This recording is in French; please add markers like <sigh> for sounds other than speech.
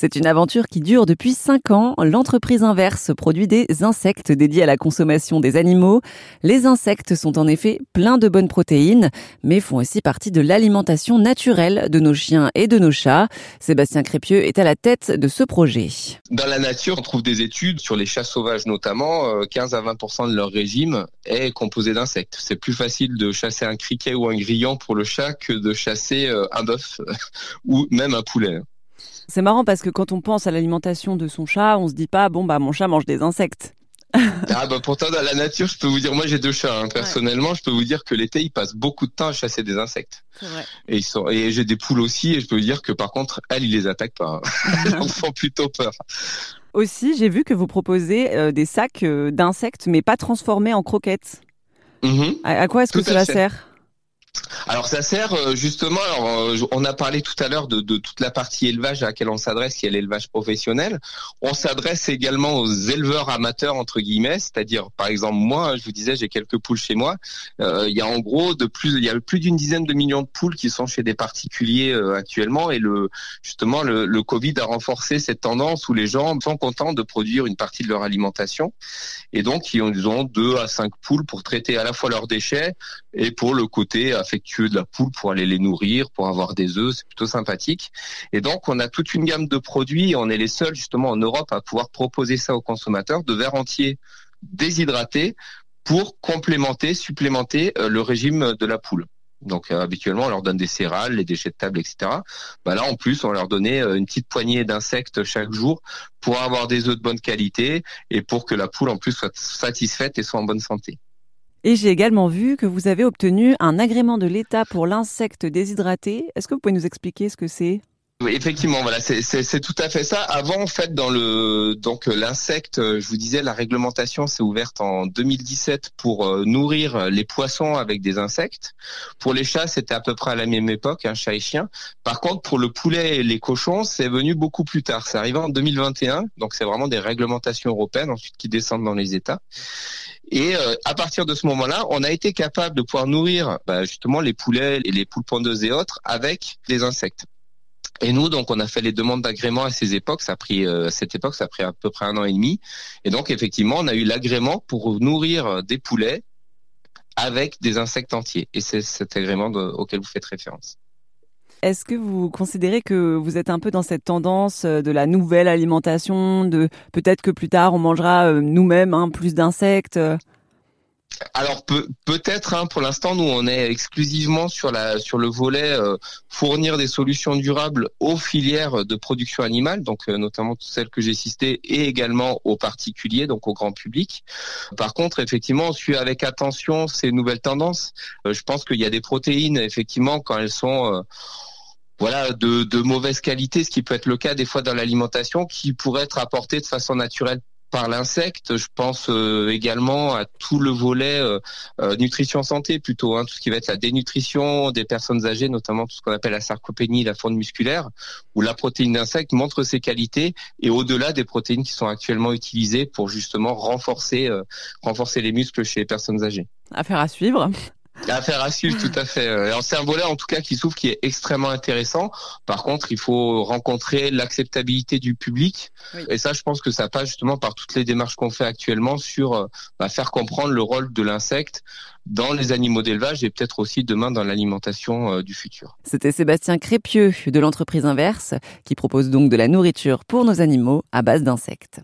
C'est une aventure qui dure depuis 5 ans. L'entreprise Inverse produit des insectes dédiés à la consommation des animaux. Les insectes sont en effet pleins de bonnes protéines, mais font aussi partie de l'alimentation naturelle de nos chiens et de nos chats. Sébastien Crépieux est à la tête de ce projet. Dans la nature, on trouve des études sur les chats sauvages notamment. 15 euh, à 20% de leur régime est composé d'insectes. C'est plus facile de chasser un criquet ou un grillon pour le chat que de chasser euh, un bœuf <laughs> ou même un poulet. C'est marrant parce que quand on pense à l'alimentation de son chat, on se dit pas bon bah mon chat mange des insectes. <laughs> ah bah pourtant dans la nature, je peux vous dire, moi j'ai deux chats. Hein. Personnellement, je peux vous dire que l'été, ils passent beaucoup de temps à chasser des insectes. Et ils sont et j'ai des poules aussi, et je peux vous dire que par contre, elles, ils les attaquent pas. Hein. <laughs> elles en font plutôt peur. Aussi, j'ai vu que vous proposez euh, des sacs euh, d'insectes, mais pas transformés en croquettes. Mm-hmm. À, quoi est-ce que cela sert? Alors ça sert euh, justement, alors, euh, on a parlé tout à l'heure de, toute la partie élevage à laquelle on s'adresse, qui est l'élevage professionnel. On s'adresse également aux éleveurs amateurs entre guillemets, c'est-à-dire par exemple moi, je vous disais, j'ai quelques poules chez moi. Euh, il y a en gros de plus, il y a plus d'une dizaine de millions de poules qui sont chez des particuliers actuellement, et le justement le, le, Covid a renforcé cette tendance où les gens sont contents de produire une partie de leur alimentation, et donc ils ont deux à cinq poules pour traiter à la fois leurs déchets et pour le côté affectueux de la poule pour aller les nourrir, pour avoir des œufs, c'est plutôt sympathique. Et donc on a toute une gamme de produits, on est les seuls justement en Europe à pouvoir proposer ça aux consommateurs, de verres entiers déshydratés pour complémenter, supplémenter euh, le régime de la poule. Donc euh, habituellement, on leur donne des céréales, les déchets de table, etc. Bah là, en plus, on leur donnait euh, une petite poignée d'insectes chaque jour pour avoir des œufs de bonne qualité et pour que la poule en plus soit satisfaite et soit en bonne santé. Et j'ai également vu que vous avez obtenu un agrément de l'État pour l'insecte déshydraté. Est-ce que vous pouvez nous expliquer ce que c'est? Effectivement, voilà, c'est tout à fait ça. Avant, en fait, dans le donc l'insecte, je vous disais, la réglementation s'est ouverte en 2017 pour euh, nourrir les poissons avec des insectes. Pour les chats, c'était à peu près à la même époque, un chat et chien. Par contre, pour le poulet et les cochons, c'est venu beaucoup plus tard. C'est arrivé en 2021, donc c'est vraiment des réglementations européennes ensuite qui descendent dans les États. Et euh, à partir de ce moment-là, on a été capable de pouvoir nourrir bah, justement les poulets et les poules pondeuses et autres avec des insectes. Et nous, donc, on a fait les demandes d'agrément à ces époques. Euh, cette époque, ça a pris à peu près un an et demi. Et donc, effectivement, on a eu l'agrément pour nourrir des poulets avec des insectes entiers. Et c'est cet agrément auquel vous faites référence. Est-ce que vous considérez que vous êtes un peu dans cette tendance euh, de la nouvelle alimentation, de peut-être que plus tard on mangera euh, nous-mêmes hein, plus d'insectes euh alors peut, peut-être hein, pour l'instant nous on est exclusivement sur la sur le volet fournir des solutions durables aux filières de production animale donc notamment toutes celles que j'ai citées et également aux particuliers donc au grand public. Par contre effectivement on suit avec attention ces nouvelles tendances. je pense qu'il y a des protéines effectivement quand elles sont voilà de, de mauvaise qualité, ce qui peut être le cas des fois dans l'alimentation, qui pourrait être apporté de façon naturelle par l'insecte. Je pense euh, également à tout le volet euh, euh, nutrition santé plutôt, hein, tout ce qui va être la dénutrition des personnes âgées, notamment tout ce qu'on appelle la sarcopénie, la fonte musculaire, où la protéine d'insecte montre ses qualités et au-delà des protéines qui sont actuellement utilisées pour justement renforcer renforcer les muscles chez les personnes âgées. Affaire à suivre. Affaire à suivre, tout à fait. c'est un volet en tout cas qui s'ouvre, qui est extrêmement intéressant. Par contre, il faut rencontrer l'acceptabilité du public. Et ça, je pense que ça passe justement par toutes les démarches qu'on fait actuellement sur euh, bah, faire comprendre le rôle de l'insecte dans les animaux d'élevage et peut-être aussi demain dans l'alimentation euh, du futur. C'était Sébastien Crépieux de l'entreprise Inverse qui propose donc de la nourriture pour nos animaux à base d'insectes.